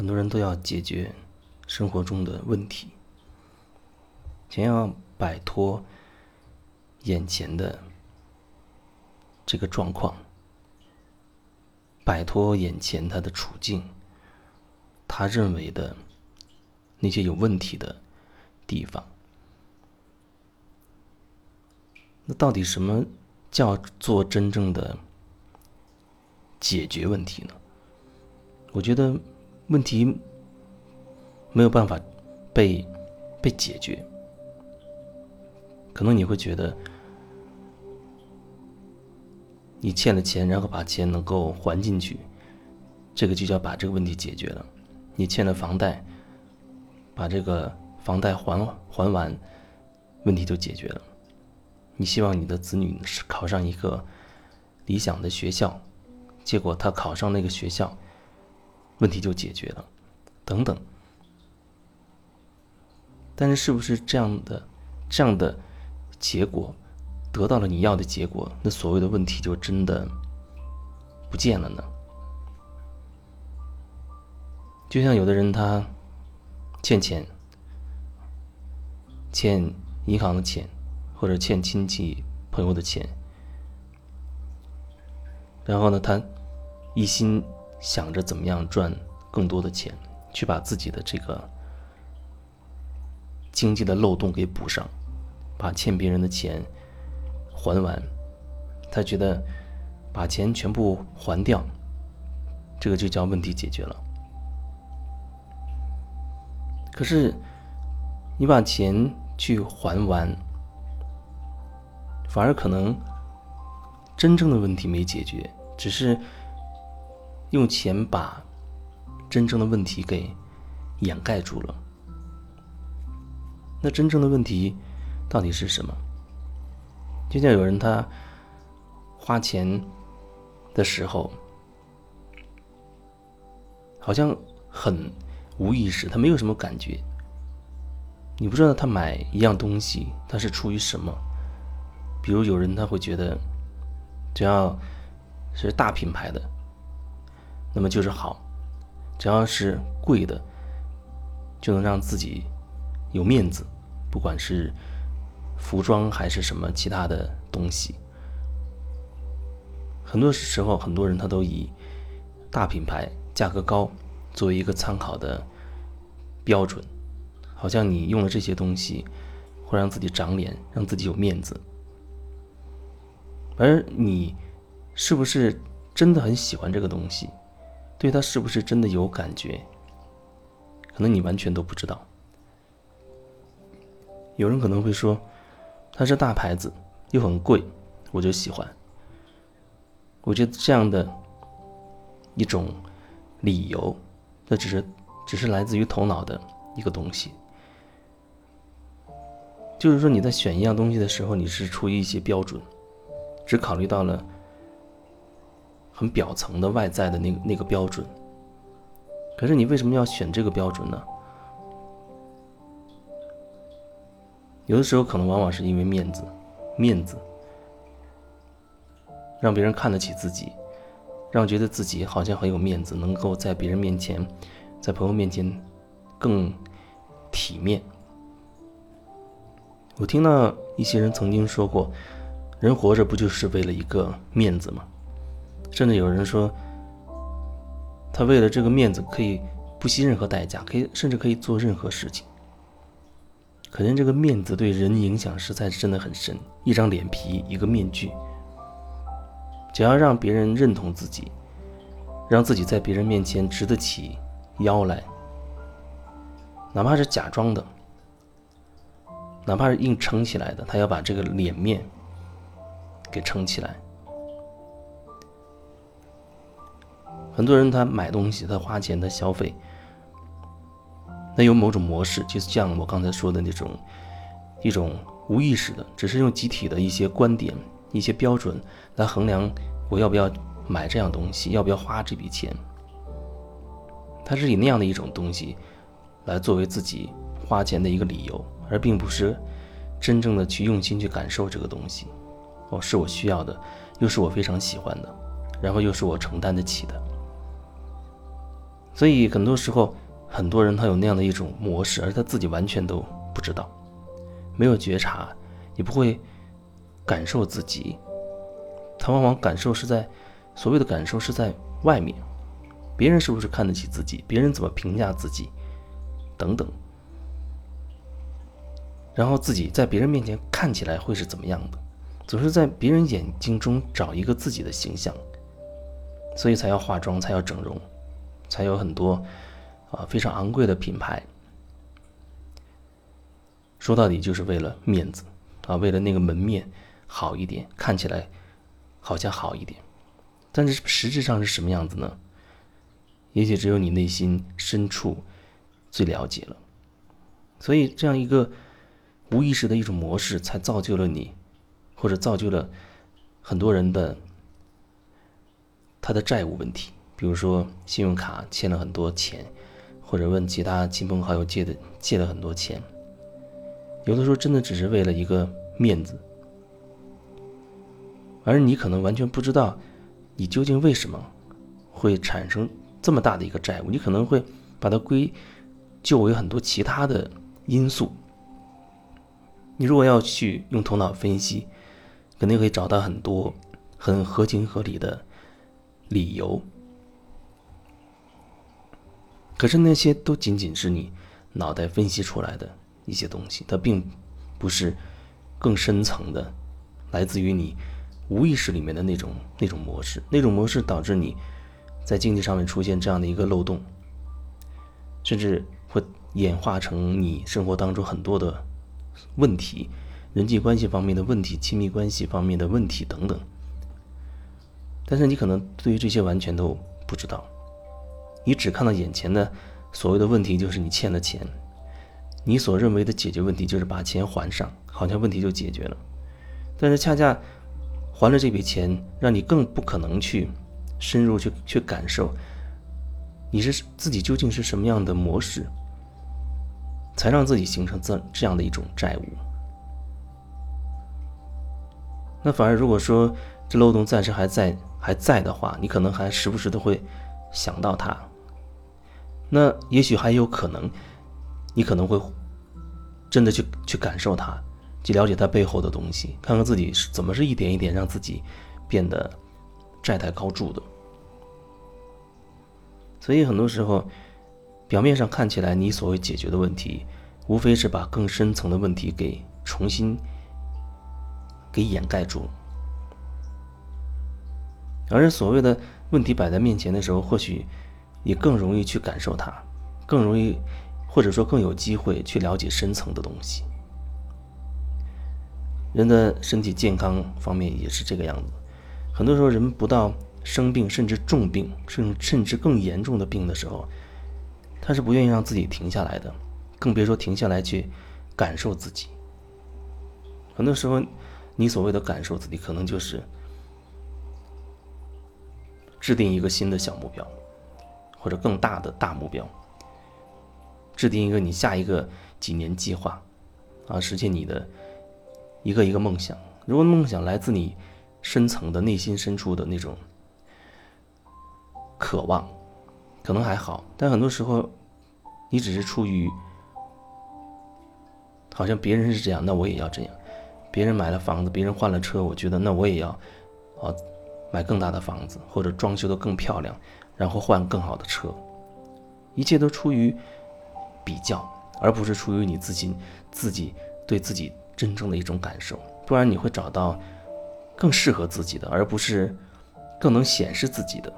很多人都要解决生活中的问题，想要摆脱眼前的这个状况，摆脱眼前他的处境，他认为的那些有问题的地方。那到底什么叫做真正的解决问题呢？我觉得。问题没有办法被被解决，可能你会觉得你欠了钱，然后把钱能够还进去，这个就叫把这个问题解决了。你欠了房贷，把这个房贷还还完，问题就解决了。你希望你的子女考上一个理想的学校，结果他考上那个学校。问题就解决了，等等。但是，是不是这样的这样的结果得到了你要的结果，那所谓的问题就真的不见了呢？就像有的人他欠钱，欠银行的钱，或者欠亲戚朋友的钱，然后呢，他一心。想着怎么样赚更多的钱，去把自己的这个经济的漏洞给补上，把欠别人的钱还完。他觉得把钱全部还掉，这个就叫问题解决了。可是你把钱去还完，反而可能真正的问题没解决，只是。用钱把真正的问题给掩盖住了。那真正的问题到底是什么？就像有人他花钱的时候，好像很无意识，他没有什么感觉。你不知道他买一样东西，他是出于什么？比如有人他会觉得，只要是大品牌的。那么就是好，只要是贵的，就能让自己有面子，不管是服装还是什么其他的东西。很多时候，很多人他都以大品牌、价格高作为一个参考的标准，好像你用了这些东西会让自己长脸，让自己有面子。而你是不是真的很喜欢这个东西？对他是不是真的有感觉？可能你完全都不知道。有人可能会说，它是大牌子，又很贵，我就喜欢。我觉得这样的一种理由，那只是只是来自于头脑的一个东西。就是说你在选一样东西的时候，你是出于一些标准，只考虑到了。很表层的外在的那个那个标准，可是你为什么要选这个标准呢？有的时候可能往往是因为面子，面子让别人看得起自己，让觉得自己好像很有面子，能够在别人面前，在朋友面前更体面。我听到一些人曾经说过，人活着不就是为了一个面子吗？甚至有人说，他为了这个面子可以不惜任何代价，可以甚至可以做任何事情。可见这个面子对人影响实在是真的很深。一张脸皮，一个面具，只要让别人认同自己，让自己在别人面前直得起腰来，哪怕是假装的，哪怕是硬撑起来的，他要把这个脸面给撑起来。很多人他买东西，他花钱，他消费，那有某种模式，就像我刚才说的那种，一种无意识的，只是用集体的一些观点、一些标准来衡量我要不要买这样东西，要不要花这笔钱。他是以那样的一种东西来作为自己花钱的一个理由，而并不是真正的去用心去感受这个东西。哦，是我需要的，又是我非常喜欢的，然后又是我承担得起的。所以很多时候，很多人他有那样的一种模式，而他自己完全都不知道，没有觉察，也不会感受自己。他往往感受是在所谓的感受是在外面，别人是不是看得起自己，别人怎么评价自己，等等。然后自己在别人面前看起来会是怎么样的？总是在别人眼睛中找一个自己的形象，所以才要化妆，才要整容，才有很多啊非常昂贵的品牌。说到底就是为了面子啊，为了那个门面好一点，看起来好像好一点，但是实质上是什么样子呢？也许只有你内心深处最了解了。所以这样一个。无意识的一种模式，才造就了你，或者造就了很多人的他的债务问题。比如说，信用卡欠了很多钱，或者问其他亲朋好友借的借了很多钱。有的时候真的只是为了一个面子，而你可能完全不知道你究竟为什么会产生这么大的一个债务。你可能会把它归咎为很多其他的因素。你如果要去用头脑分析，肯定可以找到很多很合情合理的理由。可是那些都仅仅是你脑袋分析出来的一些东西，它并不是更深层的，来自于你无意识里面的那种那种模式。那种模式导致你在经济上面出现这样的一个漏洞，甚至会演化成你生活当中很多的。问题，人际关系方面的问题，亲密关系方面的问题等等。但是你可能对于这些完全都不知道，你只看到眼前的所谓的问题，就是你欠了钱，你所认为的解决问题就是把钱还上，好像问题就解决了。但是恰恰还了这笔钱，让你更不可能去深入去去感受，你是自己究竟是什么样的模式。才让自己形成这这样的一种债务。那反而如果说这漏洞暂时还在还在的话，你可能还时不时的会想到它。那也许还有可能，你可能会真的去去感受它，去了解它背后的东西，看看自己是怎么是一点一点让自己变得债台高筑的。所以很多时候。表面上看起来，你所谓解决的问题，无非是把更深层的问题给重新给掩盖住。而所谓的问题摆在面前的时候，或许也更容易去感受它，更容易，或者说更有机会去了解深层的东西。人的身体健康方面也是这个样子，很多时候人不到生病，甚至重病，甚甚至更严重的病的时候。他是不愿意让自己停下来的，更别说停下来去感受自己。很多时候，你所谓的感受自己，可能就是制定一个新的小目标，或者更大的大目标，制定一个你下一个几年计划，啊，实现你的一个一个梦想。如果梦想来自你深层的内心深处的那种渴望。可能还好，但很多时候，你只是出于好像别人是这样，那我也要这样。别人买了房子，别人换了车，我觉得那我也要啊买更大的房子，或者装修的更漂亮，然后换更好的车。一切都出于比较，而不是出于你自己自己对自己真正的一种感受。不然你会找到更适合自己的，而不是更能显示自己的。